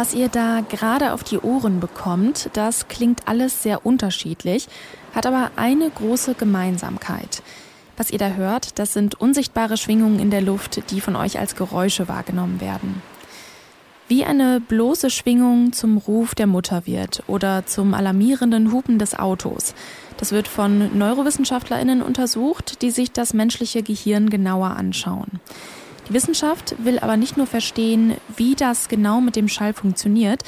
Was ihr da gerade auf die Ohren bekommt, das klingt alles sehr unterschiedlich, hat aber eine große Gemeinsamkeit. Was ihr da hört, das sind unsichtbare Schwingungen in der Luft, die von euch als Geräusche wahrgenommen werden. Wie eine bloße Schwingung zum Ruf der Mutter wird oder zum alarmierenden Hupen des Autos. Das wird von Neurowissenschaftlerinnen untersucht, die sich das menschliche Gehirn genauer anschauen. Wissenschaft will aber nicht nur verstehen, wie das genau mit dem Schall funktioniert,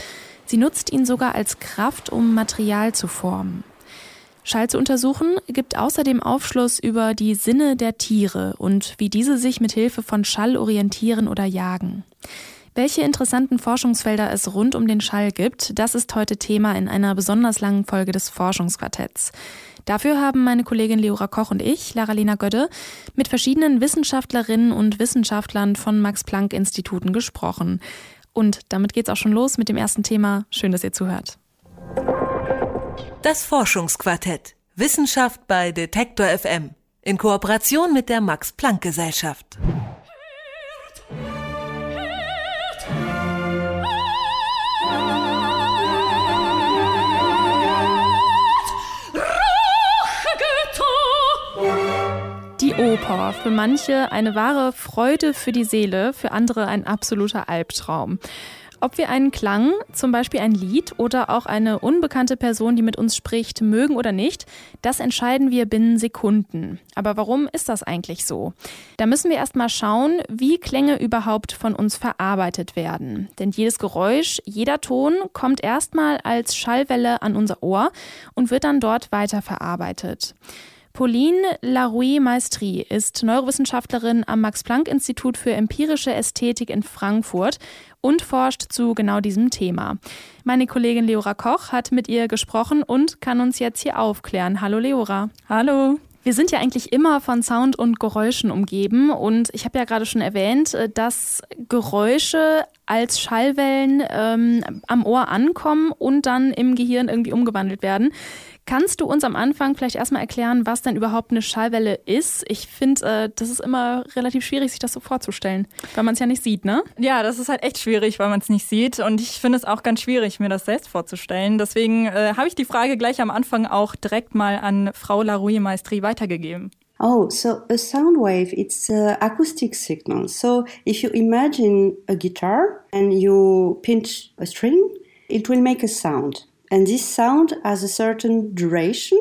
sie nutzt ihn sogar als Kraft, um Material zu formen. Schall zu untersuchen gibt außerdem Aufschluss über die Sinne der Tiere und wie diese sich mit Hilfe von Schall orientieren oder jagen. Welche interessanten Forschungsfelder es rund um den Schall gibt, das ist heute Thema in einer besonders langen Folge des Forschungsquartetts. Dafür haben meine Kollegin Leora Koch und ich, Lara-Lena Gödde, mit verschiedenen Wissenschaftlerinnen und Wissenschaftlern von Max-Planck-Instituten gesprochen. Und damit geht's auch schon los mit dem ersten Thema. Schön, dass ihr zuhört. Das Forschungsquartett. Wissenschaft bei Detektor FM. In Kooperation mit der Max-Planck-Gesellschaft. Oper. Für manche eine wahre Freude für die Seele, für andere ein absoluter Albtraum. Ob wir einen Klang, zum Beispiel ein Lied oder auch eine unbekannte Person, die mit uns spricht, mögen oder nicht, das entscheiden wir binnen Sekunden. Aber warum ist das eigentlich so? Da müssen wir erstmal schauen, wie Klänge überhaupt von uns verarbeitet werden. Denn jedes Geräusch, jeder Ton kommt erstmal als Schallwelle an unser Ohr und wird dann dort weiterverarbeitet. Pauline Larouille-Maestri ist Neurowissenschaftlerin am Max-Planck-Institut für empirische Ästhetik in Frankfurt und forscht zu genau diesem Thema. Meine Kollegin Leora Koch hat mit ihr gesprochen und kann uns jetzt hier aufklären. Hallo Leora. Hallo. Wir sind ja eigentlich immer von Sound und Geräuschen umgeben und ich habe ja gerade schon erwähnt, äh, dass Geräusche als Schallwellen ähm, am Ohr ankommen und dann im Gehirn irgendwie umgewandelt werden. Kannst du uns am Anfang vielleicht erstmal erklären, was denn überhaupt eine Schallwelle ist? Ich finde, äh, das ist immer relativ schwierig, sich das so vorzustellen, weil man es ja nicht sieht, ne? Ja, das ist halt echt schwierig, weil man es nicht sieht. Und ich finde es auch ganz schwierig, mir das selbst vorzustellen. Deswegen äh, habe ich die Frage gleich am Anfang auch direkt mal an Frau Larouille Maestri weitergegeben. Oh, so a sound wave, it's an acoustic signal. So if you imagine a guitar and you pinch a string, it will make a sound. And this sound has a certain duration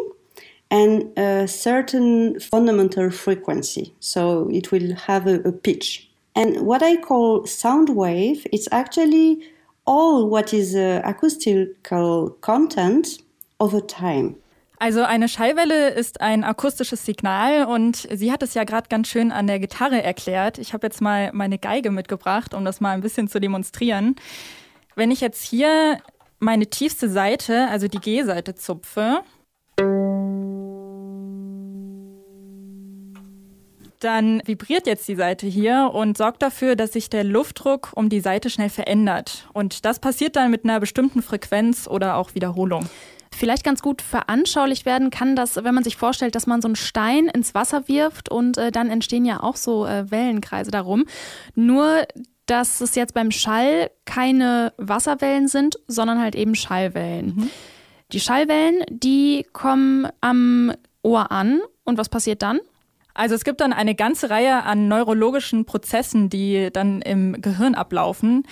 and a certain fundamental frequency. So it will have a, a pitch. And what I call sound wave, it's actually all what is uh, acoustical content over time. Also eine Schallwelle ist ein akustisches Signal und sie hat es ja gerade ganz schön an der Gitarre erklärt. Ich habe jetzt mal meine Geige mitgebracht, um das mal ein bisschen zu demonstrieren. Wenn ich jetzt hier meine tiefste Seite, also die G-Seite zupfe, dann vibriert jetzt die Seite hier und sorgt dafür, dass sich der Luftdruck um die Seite schnell verändert. Und das passiert dann mit einer bestimmten Frequenz oder auch Wiederholung. Vielleicht ganz gut veranschaulicht werden kann das, wenn man sich vorstellt, dass man so einen Stein ins Wasser wirft und äh, dann entstehen ja auch so äh, Wellenkreise darum. Nur dass es jetzt beim Schall keine Wasserwellen sind, sondern halt eben Schallwellen. Mhm. Die Schallwellen, die kommen am Ohr an und was passiert dann? Also es gibt dann eine ganze Reihe an neurologischen Prozessen, die dann im Gehirn ablaufen.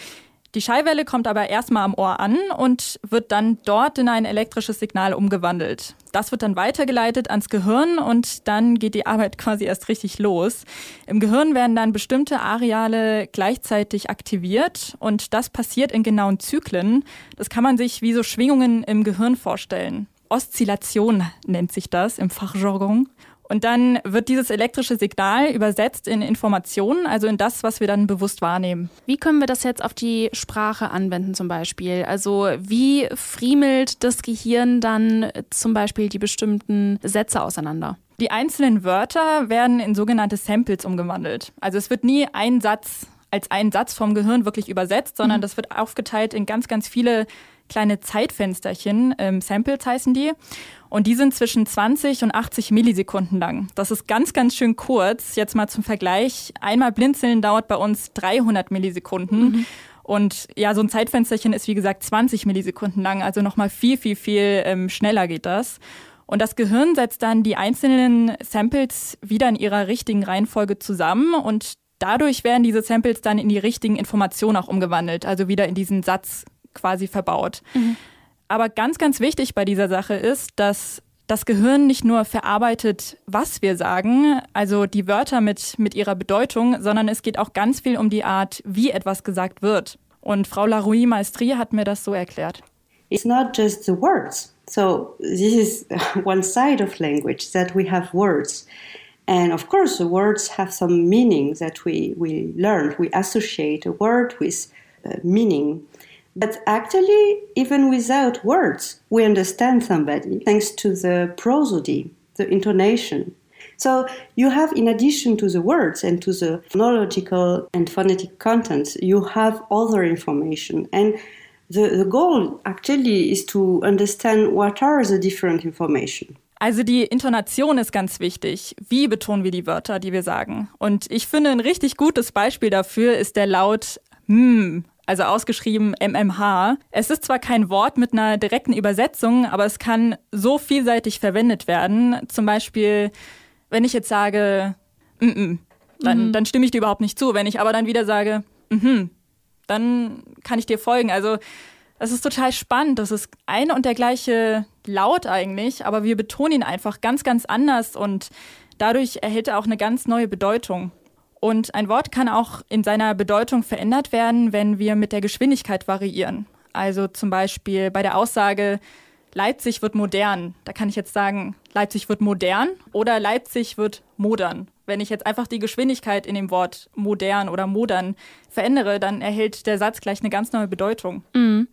Die Schallwelle kommt aber erstmal am Ohr an und wird dann dort in ein elektrisches Signal umgewandelt. Das wird dann weitergeleitet ans Gehirn und dann geht die Arbeit quasi erst richtig los. Im Gehirn werden dann bestimmte Areale gleichzeitig aktiviert und das passiert in genauen Zyklen. Das kann man sich wie so Schwingungen im Gehirn vorstellen. Oszillation nennt sich das im Fachjargon. Und dann wird dieses elektrische Signal übersetzt in Informationen, also in das, was wir dann bewusst wahrnehmen. Wie können wir das jetzt auf die Sprache anwenden zum Beispiel? Also wie friemelt das Gehirn dann zum Beispiel die bestimmten Sätze auseinander? Die einzelnen Wörter werden in sogenannte Samples umgewandelt. Also es wird nie ein Satz als ein Satz vom Gehirn wirklich übersetzt, sondern mhm. das wird aufgeteilt in ganz, ganz viele kleine Zeitfensterchen, ähm, Samples heißen die. Und die sind zwischen 20 und 80 Millisekunden lang. Das ist ganz, ganz schön kurz. Jetzt mal zum Vergleich. Einmal blinzeln dauert bei uns 300 Millisekunden. Mhm. Und ja, so ein Zeitfensterchen ist wie gesagt 20 Millisekunden lang, also nochmal viel, viel, viel ähm, schneller geht das. Und das Gehirn setzt dann die einzelnen Samples wieder in ihrer richtigen Reihenfolge zusammen und dadurch werden diese Samples dann in die richtigen Informationen auch umgewandelt, also wieder in diesen Satz quasi verbaut. Mhm. Aber ganz, ganz wichtig bei dieser Sache ist, dass das Gehirn nicht nur verarbeitet, was wir sagen, also die Wörter mit, mit ihrer Bedeutung, sondern es geht auch ganz viel um die Art, wie etwas gesagt wird. Und Frau Laroui Maestri hat mir das so erklärt. It's not just the words. So this is one side of language that we have words. And of course, the words have some meaning that we, we learn. We associate a word with uh, meaning. But actually, even without words, we understand somebody thanks to the prosody, the intonation. So you have, in addition to the words and to the phonological and phonetic contents, you have other information. And the, the goal actually is to understand what are the different information. Also die Intonation ist ganz wichtig. Wie betonen wir die Wörter, die wir sagen? Und ich finde, ein richtig gutes Beispiel dafür ist der Laut M, also ausgeschrieben MMH. Es ist zwar kein Wort mit einer direkten Übersetzung, aber es kann so vielseitig verwendet werden. Zum Beispiel, wenn ich jetzt sage, mm -mm, dann, mhm. dann stimme ich dir überhaupt nicht zu. Wenn ich aber dann wieder sage, mhm, dann kann ich dir folgen. Also es ist total spannend. Das ist ein und der gleiche Laut eigentlich, aber wir betonen ihn einfach ganz, ganz anders und dadurch erhält er auch eine ganz neue Bedeutung. Und ein Wort kann auch in seiner Bedeutung verändert werden, wenn wir mit der Geschwindigkeit variieren. Also zum Beispiel bei der Aussage, Leipzig wird modern. Da kann ich jetzt sagen, Leipzig wird modern oder Leipzig wird modern. Wenn ich jetzt einfach die Geschwindigkeit in dem Wort modern oder modern verändere, dann erhält der Satz gleich eine ganz neue Bedeutung. Mhm.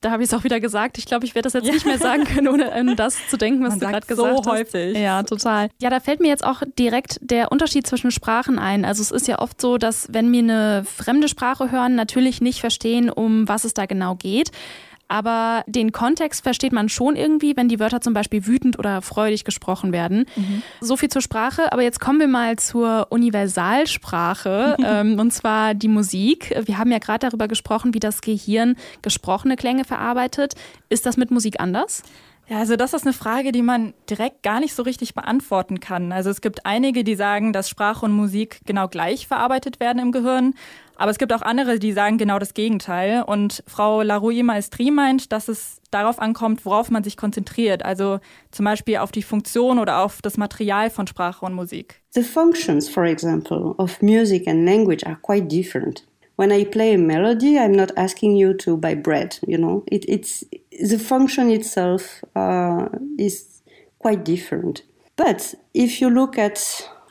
Da habe ich es auch wieder gesagt. Ich glaube, ich werde das jetzt ja. nicht mehr sagen können, ohne an das zu denken, was Man du gerade gesagt so hast. häufig. Ja, total. Ja, da fällt mir jetzt auch direkt der Unterschied zwischen Sprachen ein. Also es ist ja oft so, dass wenn wir eine fremde Sprache hören, natürlich nicht verstehen, um was es da genau geht. Aber den Kontext versteht man schon irgendwie, wenn die Wörter zum Beispiel wütend oder freudig gesprochen werden. Mhm. So viel zur Sprache. Aber jetzt kommen wir mal zur Universalsprache, ähm, und zwar die Musik. Wir haben ja gerade darüber gesprochen, wie das Gehirn gesprochene Klänge verarbeitet. Ist das mit Musik anders? Ja, also das ist eine Frage, die man direkt gar nicht so richtig beantworten kann. Also es gibt einige, die sagen, dass Sprache und Musik genau gleich verarbeitet werden im Gehirn. Aber es gibt auch andere, die sagen genau das Gegenteil. Und Frau Larouille Maestri meint, dass es darauf ankommt, worauf man sich konzentriert. Also zum Beispiel auf die Funktion oder auf das Material von Sprache und Musik. The functions, for example, of music and language are quite different. When I play a melody, I'm not asking you to buy bread. You know, it, it's the function itself uh, is quite different. But if you look at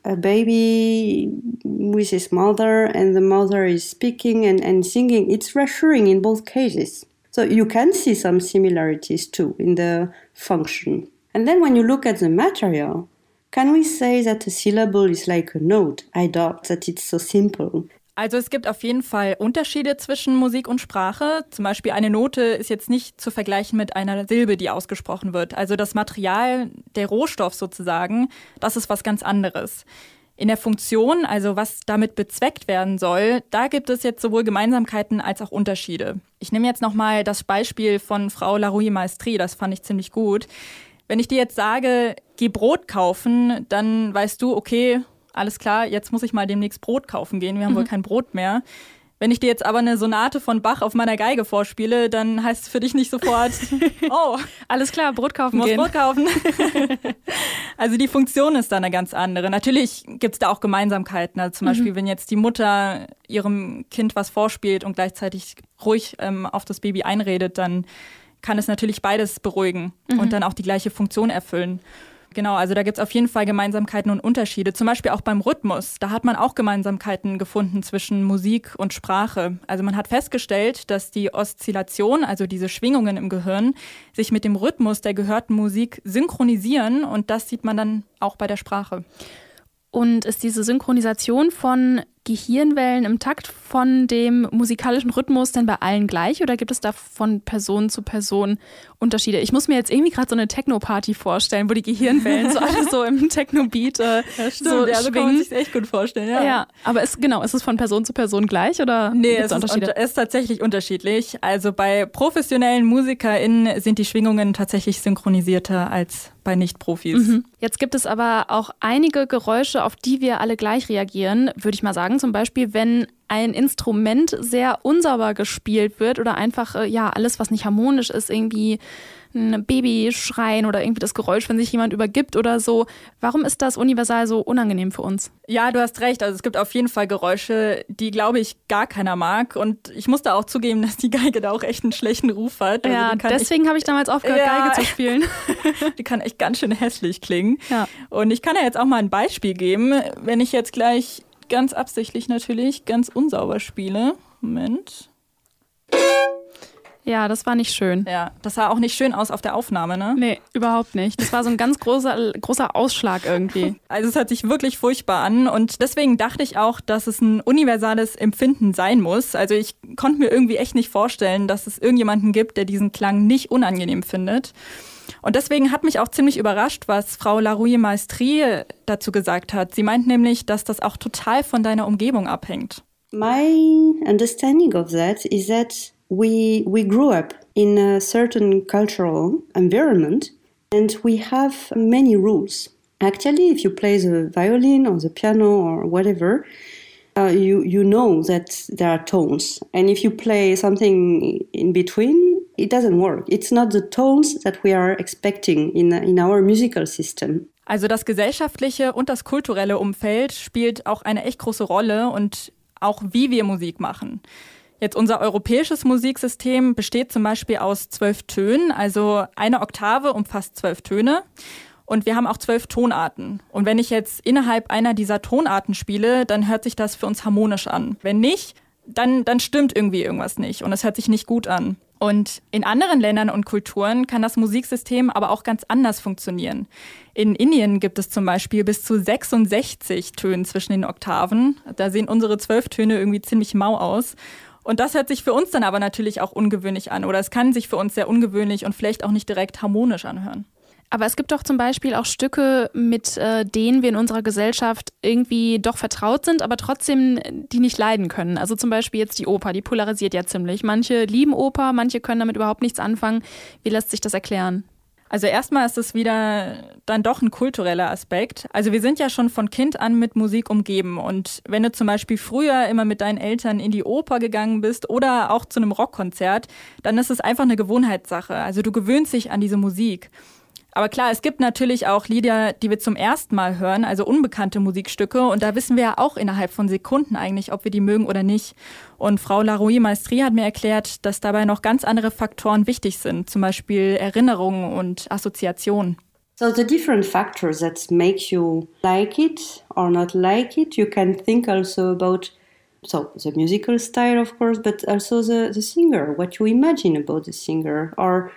a baby with his mother and the mother is speaking and, and singing, it's reassuring in both cases. So you can see some similarities too in the function. And then when you look at the material, can we say that a syllable is like a note? I doubt that it's so simple. Also es gibt auf jeden Fall Unterschiede zwischen Musik und Sprache. Zum Beispiel eine Note ist jetzt nicht zu vergleichen mit einer Silbe, die ausgesprochen wird. Also das Material, der Rohstoff sozusagen, das ist was ganz anderes. In der Funktion, also was damit bezweckt werden soll, da gibt es jetzt sowohl Gemeinsamkeiten als auch Unterschiede. Ich nehme jetzt nochmal das Beispiel von Frau Larouille Maestri, das fand ich ziemlich gut. Wenn ich dir jetzt sage, geh Brot kaufen, dann weißt du, okay, alles klar, jetzt muss ich mal demnächst Brot kaufen gehen, wir haben mhm. wohl kein Brot mehr. Wenn ich dir jetzt aber eine Sonate von Bach auf meiner Geige vorspiele, dann heißt es für dich nicht sofort, oh, alles klar, Brot kaufen muss gehen. Brot kaufen. also die Funktion ist da eine ganz andere. Natürlich gibt es da auch Gemeinsamkeiten. Also zum mhm. Beispiel, wenn jetzt die Mutter ihrem Kind was vorspielt und gleichzeitig ruhig ähm, auf das Baby einredet, dann kann es natürlich beides beruhigen mhm. und dann auch die gleiche Funktion erfüllen. Genau, also da gibt es auf jeden Fall Gemeinsamkeiten und Unterschiede. Zum Beispiel auch beim Rhythmus. Da hat man auch Gemeinsamkeiten gefunden zwischen Musik und Sprache. Also man hat festgestellt, dass die Oszillation, also diese Schwingungen im Gehirn, sich mit dem Rhythmus der gehörten Musik synchronisieren und das sieht man dann auch bei der Sprache. Und ist diese Synchronisation von Gehirnwellen im Takt von dem musikalischen Rhythmus denn bei allen gleich oder gibt es da von Person zu Person Unterschiede? Ich muss mir jetzt irgendwie gerade so eine Techno-Party vorstellen, wo die Gehirnwellen so alle so im Techno-Beat äh, ja, so ja, so kann man sich echt gut vorstellen. Ja, ja aber ist genau, ist es von Person zu Person gleich oder nee, es ist, unter, ist tatsächlich unterschiedlich. Also bei professionellen MusikerInnen sind die Schwingungen tatsächlich synchronisierter als bei Nicht-Profis. Mhm. Jetzt gibt es aber auch einige Geräusche, auf die wir alle gleich reagieren, würde ich mal sagen. Zum Beispiel, wenn ein Instrument sehr unsauber gespielt wird oder einfach, äh, ja, alles, was nicht harmonisch ist, irgendwie ein Baby schreien oder irgendwie das Geräusch, wenn sich jemand übergibt oder so. Warum ist das universal so unangenehm für uns? Ja, du hast recht. Also es gibt auf jeden Fall Geräusche, die, glaube ich, gar keiner mag. Und ich muss da auch zugeben, dass die Geige da auch echt einen schlechten Ruf hat. Also ja, deswegen habe ich damals aufgehört, ja, Geige zu spielen. die kann echt ganz schön hässlich klingen. Ja. Und ich kann ja jetzt auch mal ein Beispiel geben. Wenn ich jetzt gleich ganz absichtlich natürlich ganz unsauber spiele. Moment. Ja, das war nicht schön. Ja, das sah auch nicht schön aus auf der Aufnahme, ne? Nee, überhaupt nicht. Das war so ein ganz großer, großer Ausschlag irgendwie. Also es hört sich wirklich furchtbar an und deswegen dachte ich auch, dass es ein universales Empfinden sein muss. Also ich konnte mir irgendwie echt nicht vorstellen, dass es irgendjemanden gibt, der diesen Klang nicht unangenehm findet. Und deswegen hat mich auch ziemlich überrascht, was Frau Larouille Maestri dazu gesagt hat. Sie meint nämlich, dass das auch total von deiner Umgebung abhängt. My understanding of that is that we we grew up in a certain cultural environment and we have many rules. Actually, if you play the violin or the piano or whatever, uh, you you know that there are tones, and if you play something in between, it doesn't work. It's not the tones that we are expecting in in our musical system. Also das gesellschaftliche und das kulturelle Umfeld spielt auch eine echt große Rolle und auch wie wir Musik machen. Jetzt unser europäisches Musiksystem besteht zum Beispiel aus zwölf Tönen, also eine Oktave umfasst zwölf Töne. Und wir haben auch zwölf Tonarten. Und wenn ich jetzt innerhalb einer dieser Tonarten spiele, dann hört sich das für uns harmonisch an. Wenn nicht, dann, dann stimmt irgendwie irgendwas nicht und es hört sich nicht gut an. Und in anderen Ländern und Kulturen kann das Musiksystem aber auch ganz anders funktionieren. In Indien gibt es zum Beispiel bis zu 66 Tönen zwischen den Oktaven. Da sehen unsere zwölf Töne irgendwie ziemlich mau aus. Und das hört sich für uns dann aber natürlich auch ungewöhnlich an oder es kann sich für uns sehr ungewöhnlich und vielleicht auch nicht direkt harmonisch anhören. Aber es gibt doch zum Beispiel auch Stücke, mit äh, denen wir in unserer Gesellschaft irgendwie doch vertraut sind, aber trotzdem die nicht leiden können. Also zum Beispiel jetzt die Oper, die polarisiert ja ziemlich. Manche lieben Oper, manche können damit überhaupt nichts anfangen. Wie lässt sich das erklären? Also erstmal ist es wieder dann doch ein kultureller Aspekt. Also wir sind ja schon von Kind an mit Musik umgeben und wenn du zum Beispiel früher immer mit deinen Eltern in die Oper gegangen bist oder auch zu einem Rockkonzert, dann ist es einfach eine Gewohnheitssache. Also du gewöhnst dich an diese Musik. Aber klar, es gibt natürlich auch Lieder, die wir zum ersten Mal hören, also unbekannte Musikstücke. Und da wissen wir ja auch innerhalb von Sekunden eigentlich, ob wir die mögen oder nicht. Und Frau Larouille Maestri hat mir erklärt, dass dabei noch ganz andere Faktoren wichtig sind, zum Beispiel Erinnerungen und Assoziationen. So the different factors that make you like it or not like it, you can think also about so the musical style of course, but also the, the singer, what you imagine about the singer or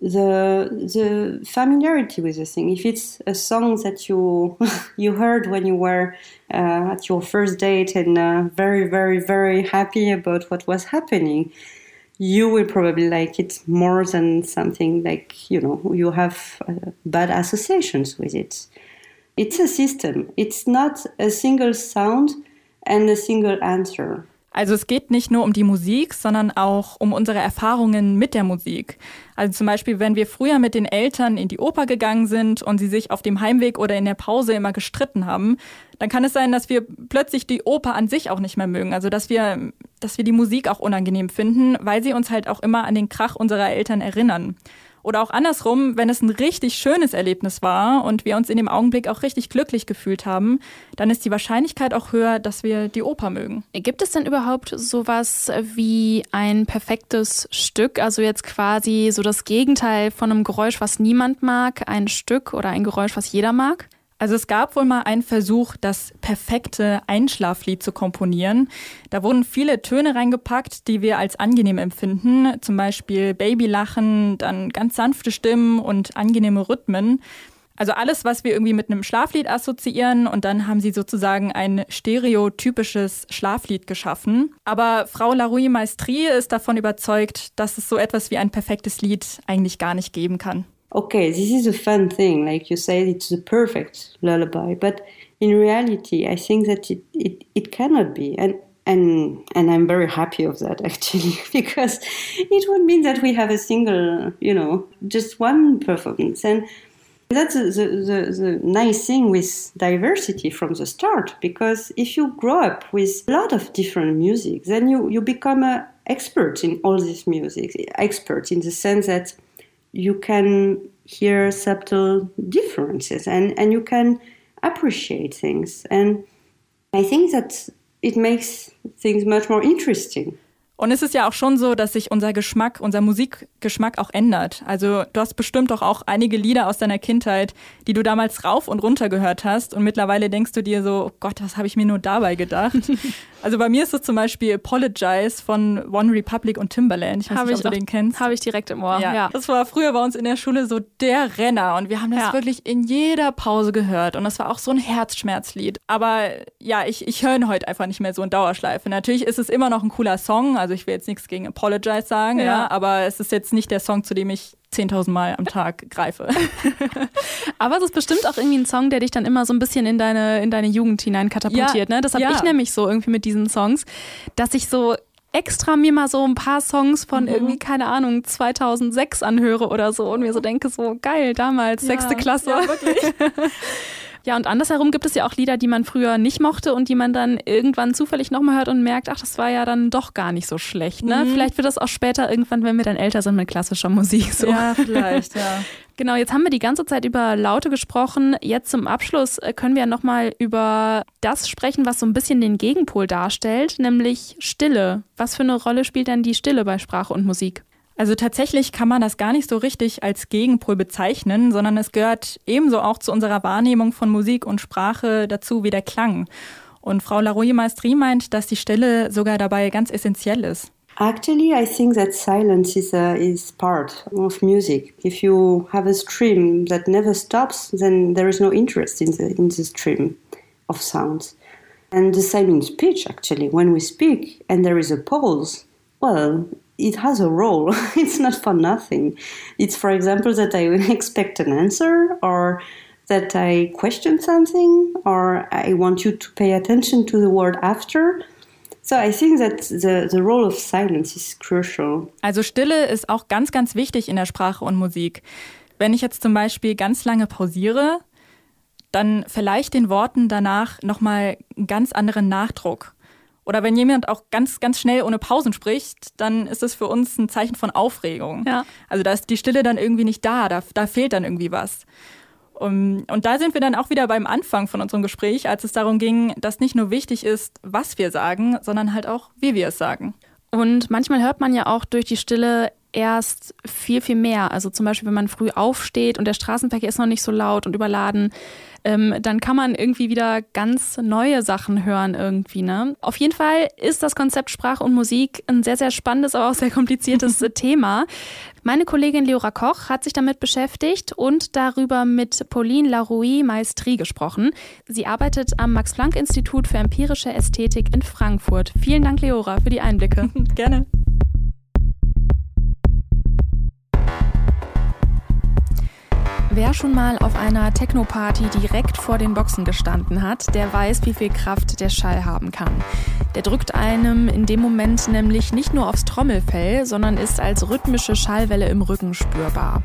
the the familiarity with the thing. If it's a song that you you heard when you were uh, at your first date and uh, very very very happy about what was happening, you will probably like it more than something like you know you have uh, bad associations with it. It's a system. It's not a single sound and a single answer. Also es geht nicht nur um die Musik, sondern auch um unsere Erfahrungen mit der Musik. Also zum Beispiel, wenn wir früher mit den Eltern in die Oper gegangen sind und sie sich auf dem Heimweg oder in der Pause immer gestritten haben, dann kann es sein, dass wir plötzlich die Oper an sich auch nicht mehr mögen. Also dass wir, dass wir die Musik auch unangenehm finden, weil sie uns halt auch immer an den Krach unserer Eltern erinnern. Oder auch andersrum, wenn es ein richtig schönes Erlebnis war und wir uns in dem Augenblick auch richtig glücklich gefühlt haben, dann ist die Wahrscheinlichkeit auch höher, dass wir die Oper mögen. Gibt es denn überhaupt sowas wie ein perfektes Stück? Also jetzt quasi so das Gegenteil von einem Geräusch, was niemand mag, ein Stück oder ein Geräusch, was jeder mag? Also es gab wohl mal einen Versuch, das perfekte Einschlaflied zu komponieren. Da wurden viele Töne reingepackt, die wir als angenehm empfinden, zum Beispiel Babylachen, dann ganz sanfte Stimmen und angenehme Rhythmen. Also alles, was wir irgendwie mit einem Schlaflied assoziieren und dann haben sie sozusagen ein stereotypisches Schlaflied geschaffen. Aber Frau Larouille Maestri ist davon überzeugt, dass es so etwas wie ein perfektes Lied eigentlich gar nicht geben kann. Okay, this is a fun thing. Like you say, it's the perfect lullaby, but in reality, I think that it, it, it cannot be. And and and I'm very happy of that actually because it would mean that we have a single, you know, just one performance and that's the, the, the, nice thing with diversity from the start because if you grow up with a lot of different music then you, you become an expert in all this music expert in the sense that you can hear subtle differences and, and you can appreciate things. And i think that it makes things much more interesting Und es ist ja auch schon so, dass sich unser Geschmack, unser Musikgeschmack auch ändert. Also du hast bestimmt doch auch einige Lieder aus deiner Kindheit, die du damals rauf und runter gehört hast und mittlerweile denkst du dir so, oh Gott, was habe ich mir nur dabei gedacht? also bei mir ist es zum Beispiel Apologize von One Republic und Timbaland. Ich weiß hab nicht, ob du den kennst. Habe ich direkt im Ohr. Ja. ja. Das war früher bei uns in der Schule so der Renner und wir haben das ja. wirklich in jeder Pause gehört und das war auch so ein Herzschmerzlied. Aber ja, ich, ich höre ihn heute einfach nicht mehr so in Dauerschleife. Natürlich ist es immer noch ein cooler Song, also ich will jetzt nichts gegen Apologize sagen, ja. ja aber es ist jetzt nicht der Song, zu dem ich 10.000 Mal am Tag greife. aber es ist bestimmt auch irgendwie ein Song, der dich dann immer so ein bisschen in deine, in deine Jugend hinein katapultiert. Ja, ne? Das habe ja. ich nämlich so irgendwie mit diesen Songs, dass ich so extra mir mal so ein paar Songs von mhm. irgendwie, keine Ahnung, 2006 anhöre oder so und mir so denke, so geil, damals, sechste Klasse. Ja, wirklich. Ja, und andersherum gibt es ja auch Lieder, die man früher nicht mochte und die man dann irgendwann zufällig nochmal hört und merkt, ach, das war ja dann doch gar nicht so schlecht. Ne? Mhm. Vielleicht wird das auch später irgendwann, wenn wir dann älter sind mit klassischer Musik so. Ja, vielleicht, ja. Genau, jetzt haben wir die ganze Zeit über Laute gesprochen. Jetzt zum Abschluss äh, können wir ja nochmal über das sprechen, was so ein bisschen den Gegenpol darstellt, nämlich Stille. Was für eine Rolle spielt denn die Stille bei Sprache und Musik? Also tatsächlich kann man das gar nicht so richtig als Gegenpol bezeichnen, sondern es gehört ebenso auch zu unserer Wahrnehmung von Musik und Sprache dazu wie der Klang. Und Frau Larouille Maestri meint, dass die Stille sogar dabei ganz essentiell ist. Actually, I think that silence is a, is part of music. If you have a stream that never stops, then there is no interest in the in the stream of sounds. And the same in speech, actually. When we speak and there is a pause, well, it has a role. it's not for nothing. It's, for example, that I expect an answer or that I question something or I want you to pay attention to the word after. So I think that the, the role of silence is crucial. Also Stille ist auch ganz, ganz wichtig in der Sprache und Musik. Wenn ich jetzt zum Beispiel ganz lange pausiere, dann vielleicht den Worten danach nochmal einen ganz anderen Nachdruck. Oder wenn jemand auch ganz, ganz schnell ohne Pausen spricht, dann ist das für uns ein Zeichen von Aufregung. Ja. Also da ist die Stille dann irgendwie nicht da, da, da fehlt dann irgendwie was. Um, und da sind wir dann auch wieder beim Anfang von unserem Gespräch, als es darum ging, dass nicht nur wichtig ist, was wir sagen, sondern halt auch, wie wir es sagen. Und manchmal hört man ja auch durch die Stille erst viel, viel mehr. Also zum Beispiel, wenn man früh aufsteht und der Straßenverkehr ist noch nicht so laut und überladen, ähm, dann kann man irgendwie wieder ganz neue Sachen hören irgendwie. Ne? Auf jeden Fall ist das Konzept Sprache und Musik ein sehr, sehr spannendes, aber auch sehr kompliziertes Thema. Meine Kollegin Leora Koch hat sich damit beschäftigt und darüber mit Pauline Larouille Maestri gesprochen. Sie arbeitet am Max-Planck-Institut für empirische Ästhetik in Frankfurt. Vielen Dank, Leora, für die Einblicke. Gerne. Wer schon mal auf einer Techno-Party direkt vor den Boxen gestanden hat, der weiß, wie viel Kraft der Schall haben kann. Der drückt einem in dem Moment nämlich nicht nur aufs Trommelfell, sondern ist als rhythmische Schallwelle im Rücken spürbar.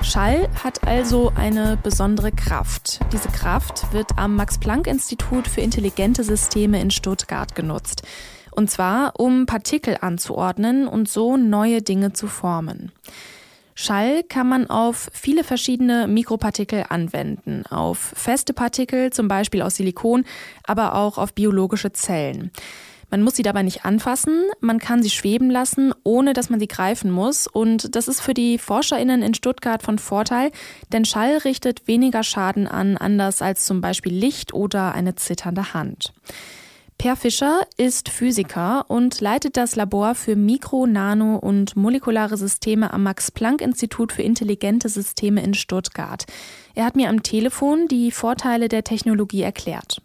Schall hat also eine besondere Kraft. Diese Kraft wird am Max-Planck-Institut für intelligente Systeme in Stuttgart genutzt. Und zwar, um Partikel anzuordnen und so neue Dinge zu formen. Schall kann man auf viele verschiedene Mikropartikel anwenden, auf feste Partikel, zum Beispiel aus Silikon, aber auch auf biologische Zellen. Man muss sie dabei nicht anfassen, man kann sie schweben lassen, ohne dass man sie greifen muss. Und das ist für die ForscherInnen in Stuttgart von Vorteil, denn Schall richtet weniger Schaden an, anders als zum Beispiel Licht oder eine zitternde Hand. Per Fischer ist Physiker und leitet das Labor für Mikro-, Nano- und molekulare Systeme am Max-Planck-Institut für intelligente Systeme in Stuttgart. Er hat mir am Telefon die Vorteile der Technologie erklärt.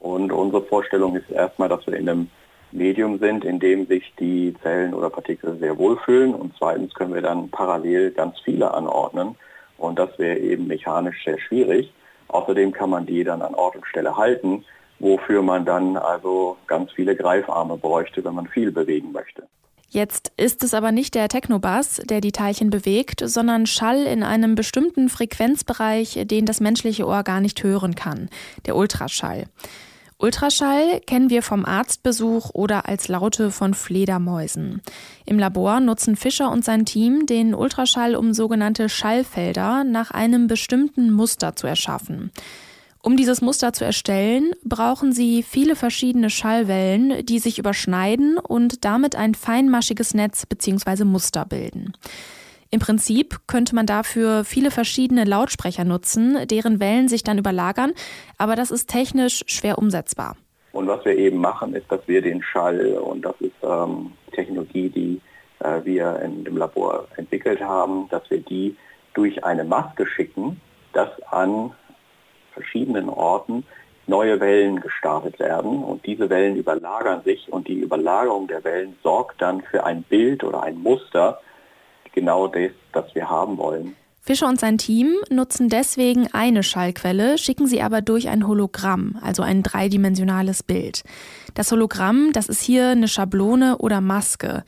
Und unsere Vorstellung ist erstmal, dass wir in einem Medium sind, in dem sich die Zellen oder Partikel sehr wohlfühlen. Und zweitens können wir dann parallel ganz viele anordnen. Und das wäre eben mechanisch sehr schwierig. Außerdem kann man die dann an Ort und Stelle halten wofür man dann also ganz viele Greifarme bräuchte, wenn man viel bewegen möchte. Jetzt ist es aber nicht der Technobass, der die Teilchen bewegt, sondern Schall in einem bestimmten Frequenzbereich, den das menschliche Ohr gar nicht hören kann, der Ultraschall. Ultraschall kennen wir vom Arztbesuch oder als Laute von Fledermäusen. Im Labor nutzen Fischer und sein Team den Ultraschall, um sogenannte Schallfelder nach einem bestimmten Muster zu erschaffen. Um dieses Muster zu erstellen, brauchen Sie viele verschiedene Schallwellen, die sich überschneiden und damit ein feinmaschiges Netz bzw. Muster bilden. Im Prinzip könnte man dafür viele verschiedene Lautsprecher nutzen, deren Wellen sich dann überlagern, aber das ist technisch schwer umsetzbar. Und was wir eben machen, ist, dass wir den Schall, und das ist ähm, Technologie, die äh, wir in dem Labor entwickelt haben, dass wir die durch eine Maske schicken, das an verschiedenen Orten neue Wellen gestartet werden und diese Wellen überlagern sich und die Überlagerung der Wellen sorgt dann für ein Bild oder ein Muster, genau das, das wir haben wollen. Fischer und sein Team nutzen deswegen eine Schallquelle, schicken sie aber durch ein Hologramm, also ein dreidimensionales Bild. Das Hologramm, das ist hier eine Schablone oder Maske.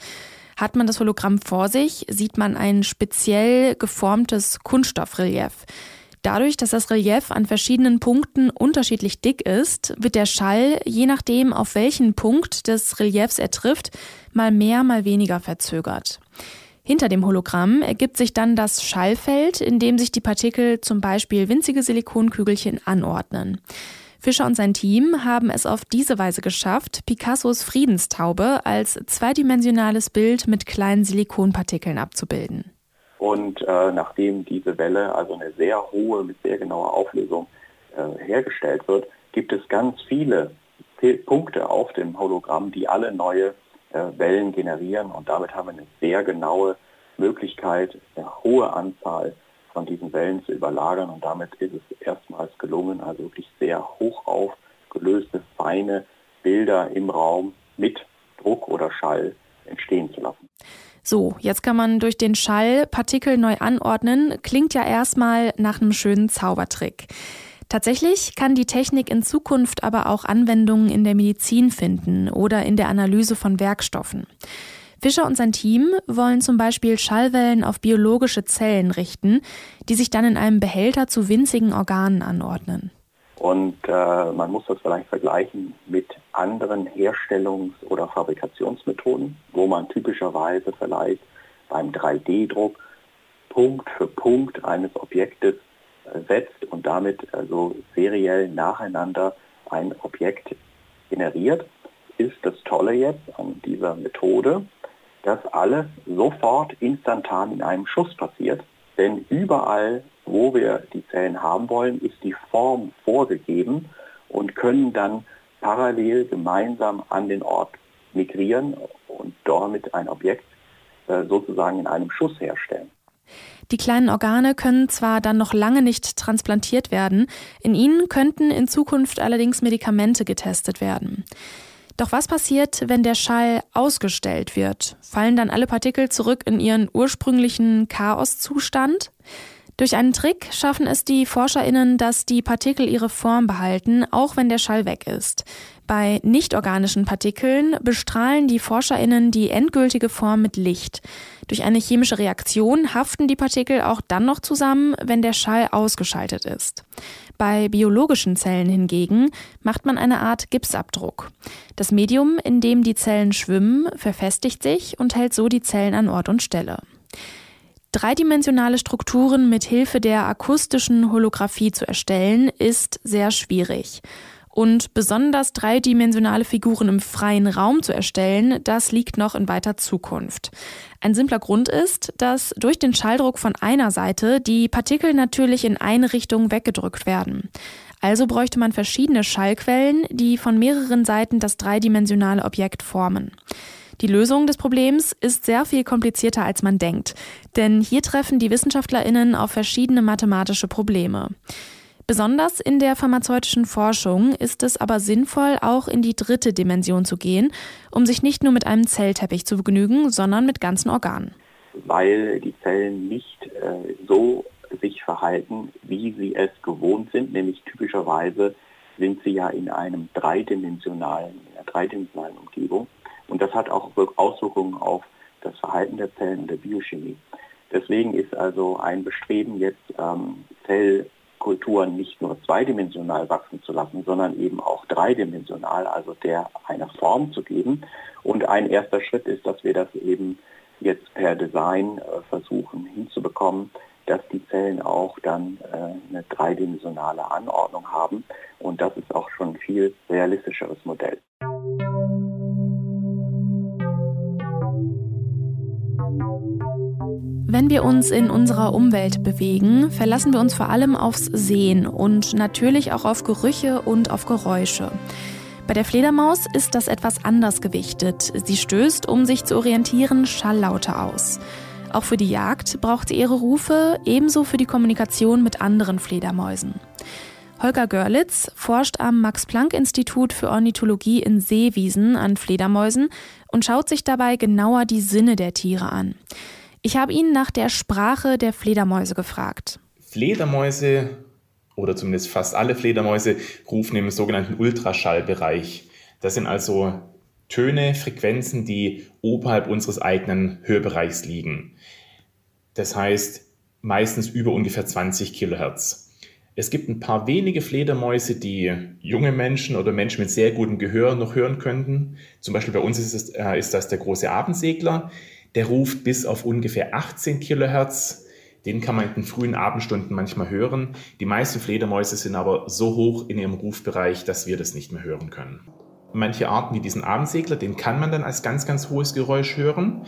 Hat man das Hologramm vor sich, sieht man ein speziell geformtes Kunststoffrelief. Dadurch, dass das Relief an verschiedenen Punkten unterschiedlich dick ist, wird der Schall, je nachdem, auf welchen Punkt des Reliefs er trifft, mal mehr, mal weniger verzögert. Hinter dem Hologramm ergibt sich dann das Schallfeld, in dem sich die Partikel, zum Beispiel winzige Silikonkügelchen, anordnen. Fischer und sein Team haben es auf diese Weise geschafft, Picassos Friedenstaube als zweidimensionales Bild mit kleinen Silikonpartikeln abzubilden. Und äh, nachdem diese Welle also eine sehr hohe, mit sehr genauer Auflösung äh, hergestellt wird, gibt es ganz viele Punkte auf dem Hologramm, die alle neue äh, Wellen generieren. Und damit haben wir eine sehr genaue Möglichkeit, eine hohe Anzahl von diesen Wellen zu überlagern. Und damit ist es erstmals gelungen, also wirklich sehr hoch aufgelöste, feine Bilder im Raum mit Druck oder Schall entstehen zu lassen. So, jetzt kann man durch den Schall Partikel neu anordnen. Klingt ja erstmal nach einem schönen Zaubertrick. Tatsächlich kann die Technik in Zukunft aber auch Anwendungen in der Medizin finden oder in der Analyse von Werkstoffen. Fischer und sein Team wollen zum Beispiel Schallwellen auf biologische Zellen richten, die sich dann in einem Behälter zu winzigen Organen anordnen. Und äh, man muss das vielleicht vergleichen mit anderen Herstellungs- oder Fabrikationsmethoden, wo man typischerweise vielleicht beim 3D-Druck Punkt für Punkt eines Objektes äh, setzt und damit also seriell nacheinander ein Objekt generiert, ist das Tolle jetzt an dieser Methode, dass alles sofort instantan in einem Schuss passiert. Denn überall wo wir die Zellen haben wollen, ist die Form vorgegeben und können dann parallel gemeinsam an den Ort migrieren und damit ein Objekt äh, sozusagen in einem Schuss herstellen. Die kleinen Organe können zwar dann noch lange nicht transplantiert werden, in ihnen könnten in Zukunft allerdings Medikamente getestet werden. Doch was passiert, wenn der Schall ausgestellt wird? Fallen dann alle Partikel zurück in ihren ursprünglichen Chaoszustand? Durch einen Trick schaffen es die ForscherInnen, dass die Partikel ihre Form behalten, auch wenn der Schall weg ist. Bei nichtorganischen Partikeln bestrahlen die ForscherInnen die endgültige Form mit Licht. Durch eine chemische Reaktion haften die Partikel auch dann noch zusammen, wenn der Schall ausgeschaltet ist. Bei biologischen Zellen hingegen macht man eine Art Gipsabdruck. Das Medium, in dem die Zellen schwimmen, verfestigt sich und hält so die Zellen an Ort und Stelle dreidimensionale Strukturen mit Hilfe der akustischen Holographie zu erstellen, ist sehr schwierig. Und besonders dreidimensionale Figuren im freien Raum zu erstellen, das liegt noch in weiter Zukunft. Ein simpler Grund ist, dass durch den Schalldruck von einer Seite die Partikel natürlich in eine Richtung weggedrückt werden. Also bräuchte man verschiedene Schallquellen, die von mehreren Seiten das dreidimensionale Objekt formen. Die Lösung des Problems ist sehr viel komplizierter, als man denkt, denn hier treffen die Wissenschaftlerinnen auf verschiedene mathematische Probleme. Besonders in der pharmazeutischen Forschung ist es aber sinnvoll, auch in die dritte Dimension zu gehen, um sich nicht nur mit einem Zellteppich zu begnügen, sondern mit ganzen Organen. Weil die Zellen nicht äh, so sich verhalten, wie sie es gewohnt sind, nämlich typischerweise sind sie ja in einem dreidimensionalen, in einer dreidimensionalen Umgebung. Und das hat auch Auswirkungen auf das Verhalten der Zellen und der Biochemie. Deswegen ist also ein Bestreben jetzt ähm, Zell Kulturen nicht nur zweidimensional wachsen zu lassen, sondern eben auch dreidimensional, also der eine Form zu geben. Und ein erster Schritt ist, dass wir das eben jetzt per Design äh, versuchen hinzubekommen, dass die Zellen auch dann äh, eine dreidimensionale Anordnung haben. Und das ist auch schon ein viel realistischeres Modell. Wenn wir uns in unserer Umwelt bewegen, verlassen wir uns vor allem aufs Sehen und natürlich auch auf Gerüche und auf Geräusche. Bei der Fledermaus ist das etwas anders gewichtet. Sie stößt, um sich zu orientieren, Schalllaute aus. Auch für die Jagd braucht sie ihre Rufe, ebenso für die Kommunikation mit anderen Fledermäusen. Holger Görlitz forscht am Max-Planck-Institut für Ornithologie in Seewiesen an Fledermäusen und schaut sich dabei genauer die Sinne der Tiere an. Ich habe ihn nach der Sprache der Fledermäuse gefragt. Fledermäuse oder zumindest fast alle Fledermäuse rufen im sogenannten Ultraschallbereich. Das sind also Töne, Frequenzen, die oberhalb unseres eigenen Hörbereichs liegen. Das heißt meistens über ungefähr 20 Kilohertz. Es gibt ein paar wenige Fledermäuse, die junge Menschen oder Menschen mit sehr gutem Gehör noch hören könnten. Zum Beispiel bei uns ist, es, äh, ist das der große Abendsegler. Der ruft bis auf ungefähr 18 Kilohertz. Den kann man in den frühen Abendstunden manchmal hören. Die meisten Fledermäuse sind aber so hoch in ihrem Rufbereich, dass wir das nicht mehr hören können. Manche Arten wie diesen Abendsegler, den kann man dann als ganz, ganz hohes Geräusch hören.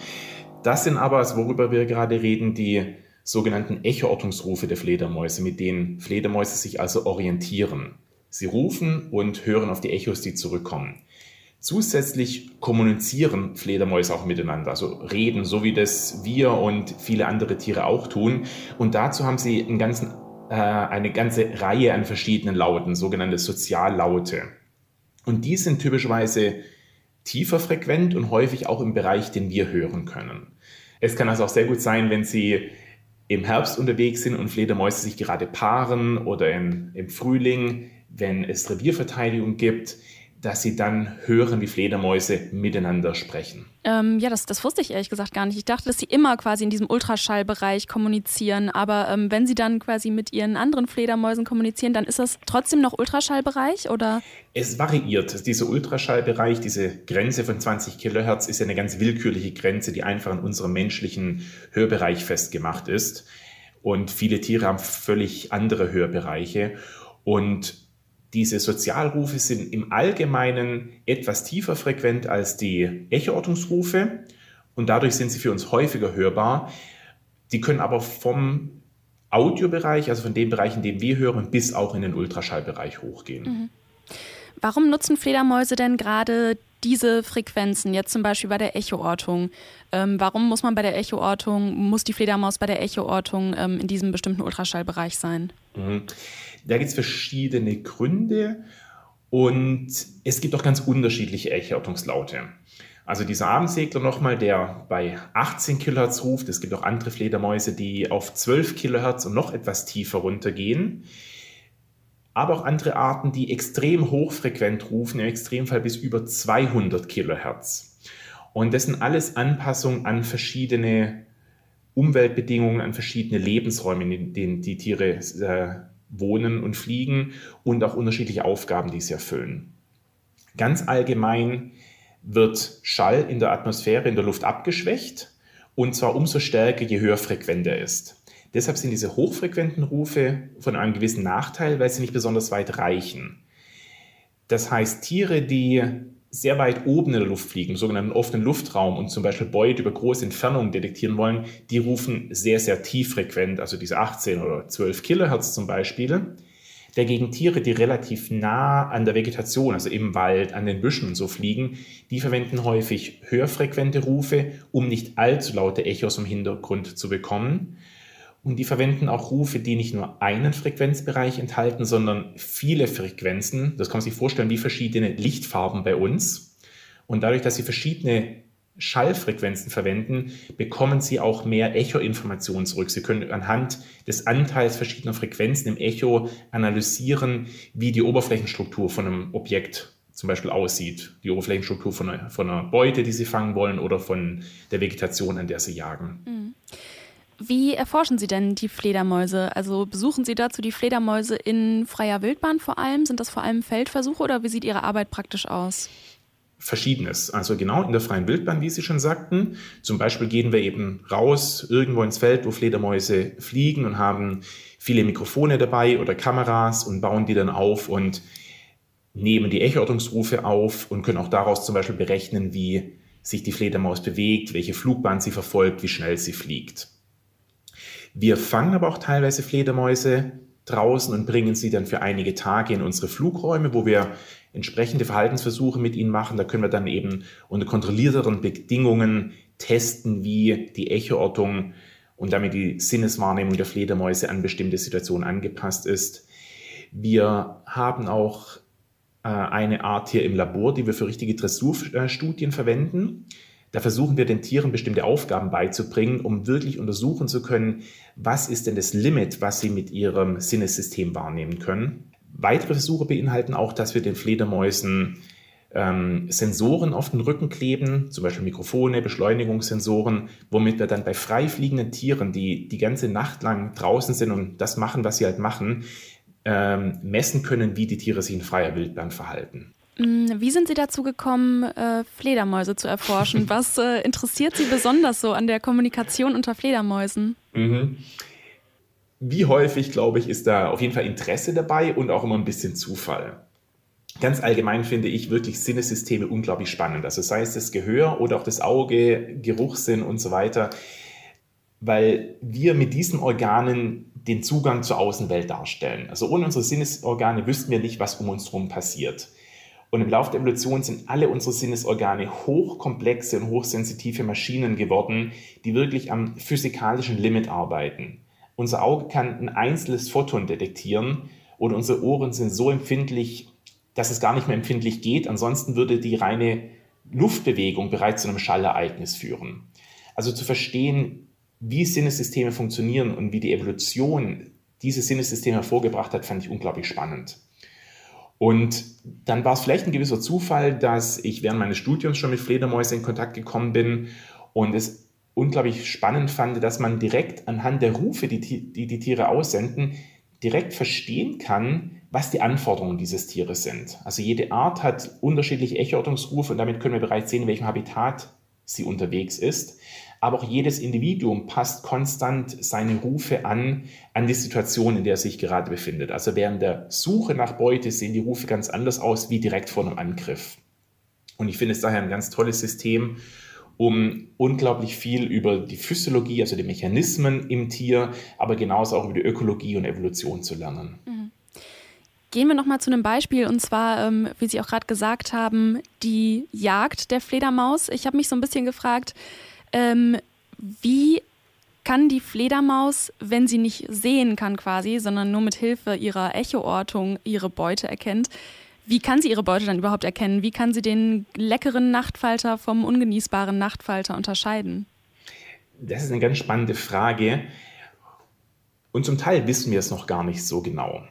Das sind aber, worüber wir gerade reden, die sogenannten Echoortungsrufe der Fledermäuse, mit denen Fledermäuse sich also orientieren. Sie rufen und hören auf die Echos, die zurückkommen. Zusätzlich kommunizieren Fledermäuse auch miteinander, also reden, so wie das wir und viele andere Tiere auch tun. Und dazu haben sie einen ganzen, äh, eine ganze Reihe an verschiedenen Lauten, sogenannte Soziallaute. Und die sind typischerweise tiefer frequent und häufig auch im Bereich, den wir hören können. Es kann also auch sehr gut sein, wenn Sie im Herbst unterwegs sind und Fledermäuse sich gerade paaren oder im, im Frühling, wenn es Revierverteidigung gibt, dass sie dann hören, wie Fledermäuse miteinander sprechen. Ähm, ja, das, das wusste ich ehrlich gesagt gar nicht. Ich dachte, dass sie immer quasi in diesem Ultraschallbereich kommunizieren. Aber ähm, wenn sie dann quasi mit ihren anderen Fledermäusen kommunizieren, dann ist das trotzdem noch Ultraschallbereich oder? Es variiert. Dieser Ultraschallbereich, diese Grenze von 20 Kilohertz ist ja eine ganz willkürliche Grenze, die einfach in unserem menschlichen Hörbereich festgemacht ist. Und viele Tiere haben völlig andere Hörbereiche. Und diese Sozialrufe sind im Allgemeinen etwas tiefer frequent als die Echoortungsrufe und dadurch sind sie für uns häufiger hörbar. Die können aber vom Audiobereich, also von dem Bereich, in dem wir hören, bis auch in den Ultraschallbereich hochgehen. Mhm. Warum nutzen Fledermäuse denn gerade diese Frequenzen, jetzt zum Beispiel bei der Echoortung? Ähm, warum muss man bei der Echoortung, muss die Fledermaus bei der Echoortung ähm, in diesem bestimmten Ultraschallbereich sein? Mhm. Da gibt es verschiedene Gründe und es gibt auch ganz unterschiedliche Echoortungslaute. Also dieser Abendsegler nochmal, der bei 18 Kilohertz ruft. Es gibt auch andere Fledermäuse, die auf 12 Kilohertz und noch etwas tiefer runtergehen. Aber auch andere Arten, die extrem hochfrequent rufen, im Extremfall bis über 200 Kilohertz. Und das sind alles Anpassungen an verschiedene Umweltbedingungen, an verschiedene Lebensräume, in denen die Tiere äh, wohnen und fliegen und auch unterschiedliche Aufgaben, die sie erfüllen. Ganz allgemein wird Schall in der Atmosphäre, in der Luft abgeschwächt und zwar umso stärker, je höher frequent er ist. Deshalb sind diese hochfrequenten Rufe von einem gewissen Nachteil, weil sie nicht besonders weit reichen. Das heißt, Tiere, die sehr weit oben in der Luft fliegen, im sogenannten offenen Luftraum und zum Beispiel Beute über große Entfernungen detektieren wollen, die rufen sehr, sehr tieffrequent, also diese 18 oder 12 Kilohertz zum Beispiel. Dagegen Tiere, die relativ nah an der Vegetation, also im Wald, an den Büschen und so fliegen, die verwenden häufig hörfrequente Rufe, um nicht allzu laute Echos im Hintergrund zu bekommen. Und die verwenden auch Rufe, die nicht nur einen Frequenzbereich enthalten, sondern viele Frequenzen. Das kann man sich vorstellen wie verschiedene Lichtfarben bei uns. Und dadurch, dass sie verschiedene Schallfrequenzen verwenden, bekommen Sie auch mehr Echo-Informationen zurück. Sie können anhand des Anteils verschiedener Frequenzen im Echo analysieren, wie die Oberflächenstruktur von einem Objekt zum Beispiel aussieht. Die Oberflächenstruktur von einer, von einer Beute, die Sie fangen wollen, oder von der Vegetation, an der Sie jagen. Mhm. Wie erforschen Sie denn die Fledermäuse? Also besuchen Sie dazu die Fledermäuse in freier Wildbahn vor allem? Sind das vor allem Feldversuche oder wie sieht Ihre Arbeit praktisch aus? Verschiedenes. Also genau in der freien Wildbahn, wie Sie schon sagten. Zum Beispiel gehen wir eben raus irgendwo ins Feld, wo Fledermäuse fliegen und haben viele Mikrofone dabei oder Kameras und bauen die dann auf und nehmen die Echoortungsrufe auf und können auch daraus zum Beispiel berechnen, wie sich die Fledermaus bewegt, welche Flugbahn sie verfolgt, wie schnell sie fliegt. Wir fangen aber auch teilweise Fledermäuse draußen und bringen sie dann für einige Tage in unsere Flugräume, wo wir entsprechende Verhaltensversuche mit ihnen machen. Da können wir dann eben unter kontrollierteren Bedingungen testen, wie die Echoortung und damit die Sinneswahrnehmung der Fledermäuse an bestimmte Situationen angepasst ist. Wir haben auch äh, eine Art hier im Labor, die wir für richtige Dressurstudien verwenden. Da versuchen wir den Tieren bestimmte Aufgaben beizubringen, um wirklich untersuchen zu können, was ist denn das Limit, was sie mit ihrem Sinnessystem wahrnehmen können. Weitere Versuche beinhalten auch, dass wir den Fledermäusen ähm, Sensoren auf den Rücken kleben, zum Beispiel Mikrofone, Beschleunigungssensoren, womit wir dann bei frei fliegenden Tieren, die die ganze Nacht lang draußen sind und das machen, was sie halt machen, ähm, messen können, wie die Tiere sich in freier Wildbahn verhalten. Mm, wie sind Sie dazu gekommen, äh, Fledermäuse zu erforschen? Was äh, interessiert Sie besonders so an der Kommunikation unter Fledermäusen? Mhm. Wie häufig, glaube ich, ist da auf jeden Fall Interesse dabei und auch immer ein bisschen Zufall. Ganz allgemein finde ich wirklich Sinnesysteme unglaublich spannend. Also sei es das Gehör oder auch das Auge, Geruchssinn und so weiter, weil wir mit diesen Organen den Zugang zur Außenwelt darstellen. Also ohne unsere Sinnesorgane wüssten wir nicht, was um uns herum passiert. Und im Laufe der Evolution sind alle unsere Sinnesorgane hochkomplexe und hochsensitive Maschinen geworden, die wirklich am physikalischen Limit arbeiten. Unser Auge kann ein einzelnes Photon detektieren oder unsere Ohren sind so empfindlich, dass es gar nicht mehr empfindlich geht. Ansonsten würde die reine Luftbewegung bereits zu einem Schallereignis führen. Also zu verstehen, wie Sinnessysteme funktionieren und wie die Evolution diese Sinnessysteme hervorgebracht hat, fand ich unglaublich spannend. Und dann war es vielleicht ein gewisser Zufall, dass ich während meines Studiums schon mit Fledermäusen in Kontakt gekommen bin und es unglaublich spannend fand, dass man direkt anhand der Rufe, die die, die Tiere aussenden, direkt verstehen kann, was die Anforderungen dieses Tieres sind. Also jede Art hat unterschiedliche Echoortungsrufe und damit können wir bereits sehen, in welchem Habitat sie unterwegs ist aber auch jedes Individuum passt konstant seine Rufe an, an die Situation, in der er sich gerade befindet. Also während der Suche nach Beute sehen die Rufe ganz anders aus wie direkt vor einem Angriff. Und ich finde es daher ein ganz tolles System, um unglaublich viel über die Physiologie, also die Mechanismen im Tier, aber genauso auch über die Ökologie und Evolution zu lernen. Mhm. Gehen wir nochmal zu einem Beispiel, und zwar, ähm, wie Sie auch gerade gesagt haben, die Jagd der Fledermaus. Ich habe mich so ein bisschen gefragt, ähm, wie kann die Fledermaus, wenn sie nicht sehen kann quasi, sondern nur mit Hilfe ihrer Echoortung ihre Beute erkennt, wie kann sie ihre Beute dann überhaupt erkennen? Wie kann sie den leckeren Nachtfalter vom ungenießbaren Nachtfalter unterscheiden? Das ist eine ganz spannende Frage. Und zum Teil wissen wir es noch gar nicht so genau.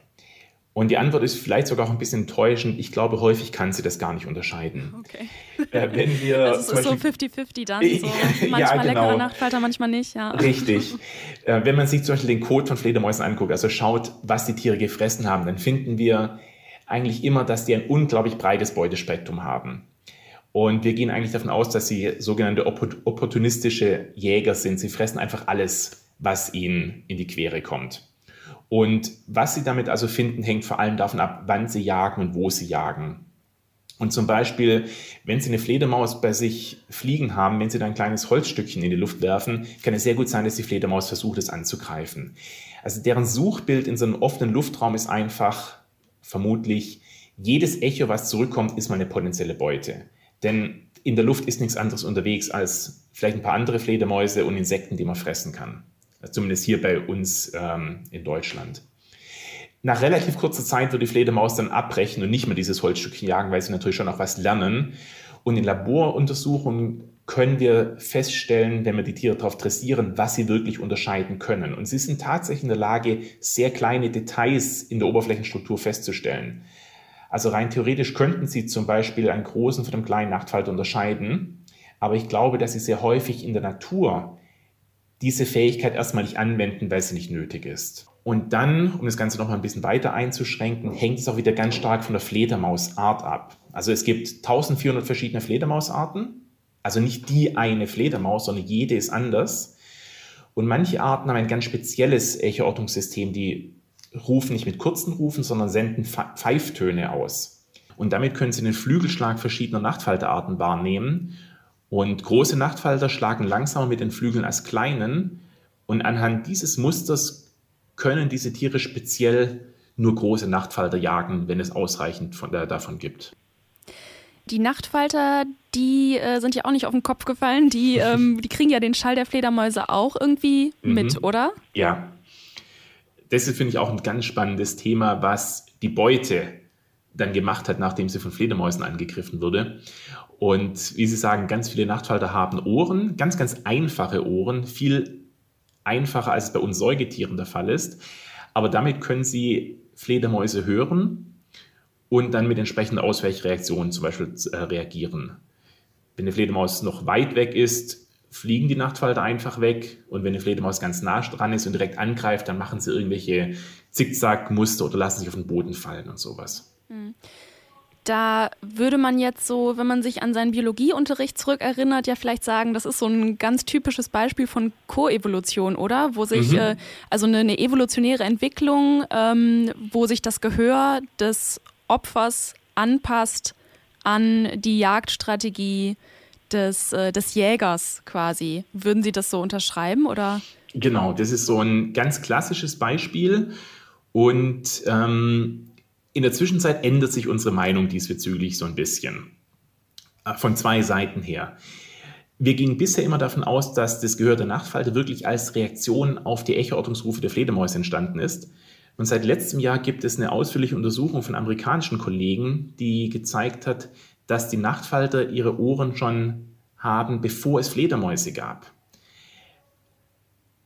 Und die Antwort ist vielleicht sogar auch ein bisschen enttäuschend. Ich glaube, häufig kann sie das gar nicht unterscheiden. Okay. Äh, wenn wir also es ist so 50-50 dann. So. Manchmal ja, genau. leckerer Nachtfalter, manchmal nicht. Ja. Richtig. Äh, wenn man sich zum Beispiel den Code von Fledermäusen anguckt, also schaut, was die Tiere gefressen haben, dann finden wir eigentlich immer, dass die ein unglaublich breites Beutespektrum haben. Und wir gehen eigentlich davon aus, dass sie sogenannte opportunistische Jäger sind. Sie fressen einfach alles, was ihnen in die Quere kommt. Und was sie damit also finden, hängt vor allem davon ab, wann sie jagen und wo sie jagen. Und zum Beispiel, wenn Sie eine Fledermaus bei sich fliegen haben, wenn Sie da ein kleines Holzstückchen in die Luft werfen, kann es sehr gut sein, dass die Fledermaus versucht, es anzugreifen. Also deren Suchbild in so einem offenen Luftraum ist einfach vermutlich, jedes Echo, was zurückkommt, ist mal eine potenzielle Beute. Denn in der Luft ist nichts anderes unterwegs als vielleicht ein paar andere Fledermäuse und Insekten, die man fressen kann. Zumindest hier bei uns ähm, in Deutschland. Nach relativ kurzer Zeit wird die Fledermaus dann abbrechen und nicht mehr dieses Holzstückchen jagen, weil sie natürlich schon noch was lernen. Und in Laboruntersuchungen können wir feststellen, wenn wir die Tiere darauf dressieren, was sie wirklich unterscheiden können. Und sie sind tatsächlich in der Lage, sehr kleine Details in der Oberflächenstruktur festzustellen. Also rein theoretisch könnten sie zum Beispiel einen großen von einem kleinen Nachtfalter unterscheiden. Aber ich glaube, dass sie sehr häufig in der Natur diese Fähigkeit erstmal nicht anwenden, weil sie nicht nötig ist. Und dann, um das Ganze noch mal ein bisschen weiter einzuschränken, hängt es auch wieder ganz stark von der Fledermausart ab. Also es gibt 1400 verschiedene Fledermausarten, also nicht die eine Fledermaus, sondern jede ist anders. Und manche Arten haben ein ganz spezielles Echoortungssystem, die rufen nicht mit kurzen Rufen, sondern senden Pfeiftöne aus. Und damit können sie den Flügelschlag verschiedener Nachtfalterarten wahrnehmen. Und große Nachtfalter schlagen langsamer mit den Flügeln als kleinen. Und anhand dieses Musters können diese Tiere speziell nur große Nachtfalter jagen, wenn es ausreichend von, äh, davon gibt. Die Nachtfalter, die äh, sind ja auch nicht auf den Kopf gefallen. Die, ähm, die kriegen ja den Schall der Fledermäuse auch irgendwie mhm. mit, oder? Ja. Das ist, finde ich, auch ein ganz spannendes Thema, was die Beute dann gemacht hat, nachdem sie von Fledermäusen angegriffen wurde. Und wie Sie sagen, ganz viele Nachtfalter haben Ohren, ganz, ganz einfache Ohren, viel einfacher, als es bei uns Säugetieren der Fall ist. Aber damit können sie Fledermäuse hören und dann mit entsprechenden Ausweichreaktionen zum Beispiel äh, reagieren. Wenn eine Fledermaus noch weit weg ist, fliegen die Nachtfalter einfach weg. Und wenn eine Fledermaus ganz nah dran ist und direkt angreift, dann machen sie irgendwelche Zickzackmuster oder lassen sich auf den Boden fallen und sowas. Mhm. Da würde man jetzt so, wenn man sich an seinen Biologieunterricht zurückerinnert, ja vielleicht sagen, das ist so ein ganz typisches Beispiel von Koevolution, oder? Wo sich, mhm. äh, also eine, eine, evolutionäre Entwicklung, ähm, wo sich das Gehör des Opfers anpasst an die Jagdstrategie des, äh, des Jägers quasi. Würden Sie das so unterschreiben oder? Genau, das ist so ein ganz klassisches Beispiel. Und ähm, in der Zwischenzeit ändert sich unsere Meinung diesbezüglich so ein bisschen. Äh, von zwei Seiten her. Wir gingen bisher immer davon aus, dass das Gehör der Nachtfalte wirklich als Reaktion auf die Echoortungsrufe der Fledermäuse entstanden ist. Und seit letztem Jahr gibt es eine ausführliche Untersuchung von amerikanischen Kollegen, die gezeigt hat, dass die Nachtfalter ihre Ohren schon haben, bevor es Fledermäuse gab.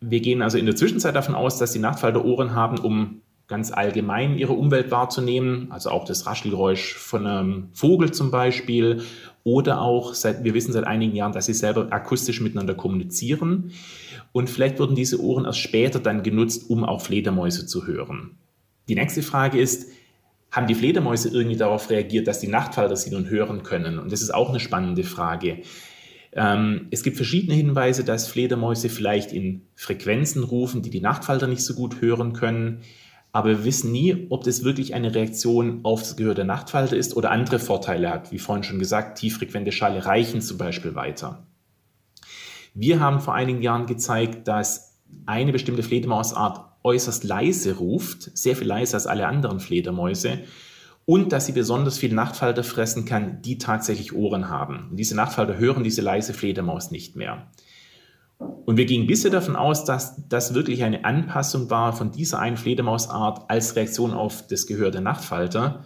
Wir gehen also in der Zwischenzeit davon aus, dass die Nachtfalter Ohren haben, um ganz allgemein ihre Umwelt wahrzunehmen, also auch das Raschelgeräusch von einem Vogel zum Beispiel oder auch, seit, wir wissen seit einigen Jahren, dass sie selber akustisch miteinander kommunizieren und vielleicht wurden diese Ohren erst später dann genutzt, um auch Fledermäuse zu hören. Die nächste Frage ist, haben die Fledermäuse irgendwie darauf reagiert, dass die Nachtfalter sie nun hören können? Und das ist auch eine spannende Frage. Ähm, es gibt verschiedene Hinweise, dass Fledermäuse vielleicht in Frequenzen rufen, die die Nachtfalter nicht so gut hören können. Aber wir wissen nie, ob das wirklich eine Reaktion auf das Gehör der Nachtfalter ist oder andere Vorteile hat. Wie vorhin schon gesagt, tieffrequente Schale reichen zum Beispiel weiter. Wir haben vor einigen Jahren gezeigt, dass eine bestimmte Fledermausart äußerst leise ruft, sehr viel leiser als alle anderen Fledermäuse, und dass sie besonders viele Nachtfalter fressen kann, die tatsächlich Ohren haben. Und diese Nachtfalter hören diese leise Fledermaus nicht mehr. Und wir gingen bisher davon aus, dass das wirklich eine Anpassung war von dieser einen Fledermausart als Reaktion auf das Gehör der Nachtfalter.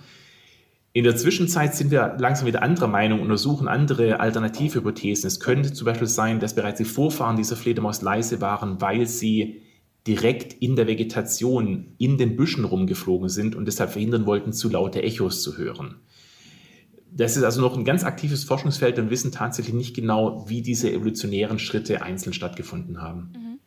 In der Zwischenzeit sind wir langsam wieder anderer Meinung, und untersuchen andere alternative Hypothesen. Es könnte zum Beispiel sein, dass bereits die Vorfahren dieser Fledermaus leise waren, weil sie direkt in der Vegetation in den Büschen rumgeflogen sind und deshalb verhindern wollten, zu laute Echos zu hören. Das ist also noch ein ganz aktives Forschungsfeld und wissen tatsächlich nicht genau, wie diese evolutionären Schritte einzeln stattgefunden haben. Mhm.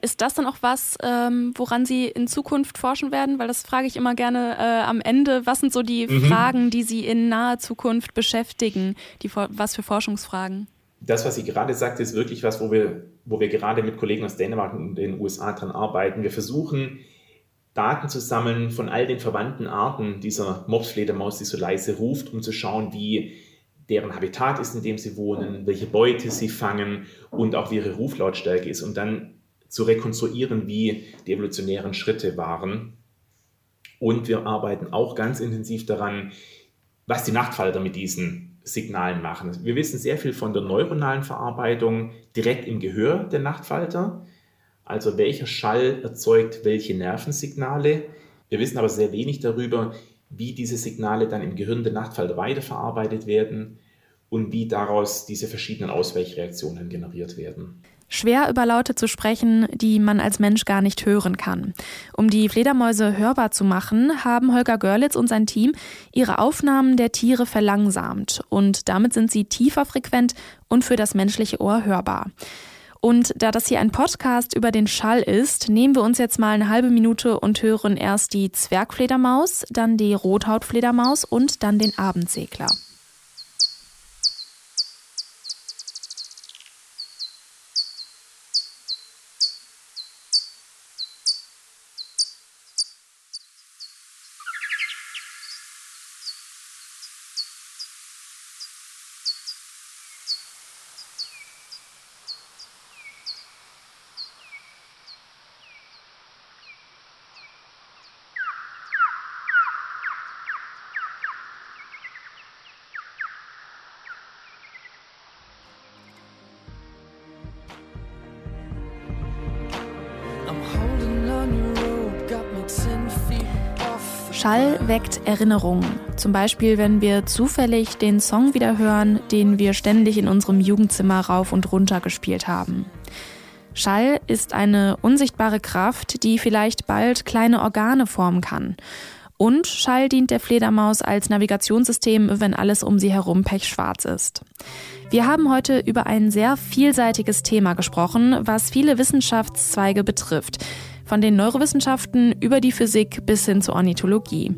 Ist das dann auch was, ähm, woran Sie in Zukunft forschen werden? Weil das frage ich immer gerne äh, am Ende. Was sind so die mhm. Fragen, die Sie in naher Zukunft beschäftigen? Die, was für Forschungsfragen? Das, was ich gerade sagte, ist wirklich was, wo wir, wo wir gerade mit Kollegen aus Dänemark und den USA dran arbeiten. Wir versuchen Daten zu sammeln von all den verwandten Arten dieser Mopsfledermaus, die so leise ruft, um zu schauen, wie deren Habitat ist, in dem sie wohnen, welche Beute sie fangen und auch wie ihre Ruflautstärke ist, um dann zu rekonstruieren, wie die evolutionären Schritte waren. Und wir arbeiten auch ganz intensiv daran, was die Nachtfalter mit diesen Signalen machen. Wir wissen sehr viel von der neuronalen Verarbeitung direkt im Gehör der Nachtfalter, also welcher Schall erzeugt welche Nervensignale. Wir wissen aber sehr wenig darüber, wie diese Signale dann im Gehirn der Nachtfalter weiterverarbeitet werden und wie daraus diese verschiedenen Ausweichreaktionen generiert werden. Schwer über Laute zu sprechen, die man als Mensch gar nicht hören kann. Um die Fledermäuse hörbar zu machen, haben Holger Görlitz und sein Team ihre Aufnahmen der Tiere verlangsamt und damit sind sie tiefer frequent und für das menschliche Ohr hörbar. Und da das hier ein Podcast über den Schall ist, nehmen wir uns jetzt mal eine halbe Minute und hören erst die Zwergfledermaus, dann die Rothautfledermaus und dann den Abendsegler. Schall weckt Erinnerungen. Zum Beispiel, wenn wir zufällig den Song wieder hören, den wir ständig in unserem Jugendzimmer rauf und runter gespielt haben. Schall ist eine unsichtbare Kraft, die vielleicht bald kleine Organe formen kann. Und Schall dient der Fledermaus als Navigationssystem, wenn alles um sie herum pechschwarz ist. Wir haben heute über ein sehr vielseitiges Thema gesprochen, was viele Wissenschaftszweige betrifft von den Neurowissenschaften über die Physik bis hin zur Ornithologie.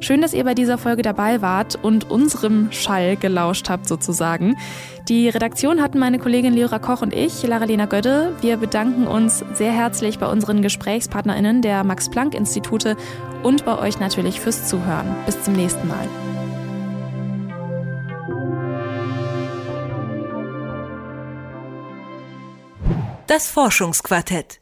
Schön, dass ihr bei dieser Folge dabei wart und unserem Schall gelauscht habt sozusagen. Die Redaktion hatten meine Kollegin Leora Koch und ich, Lara-Lena Gödde. Wir bedanken uns sehr herzlich bei unseren GesprächspartnerInnen der Max-Planck-Institute und bei euch natürlich fürs Zuhören. Bis zum nächsten Mal. Das Forschungsquartett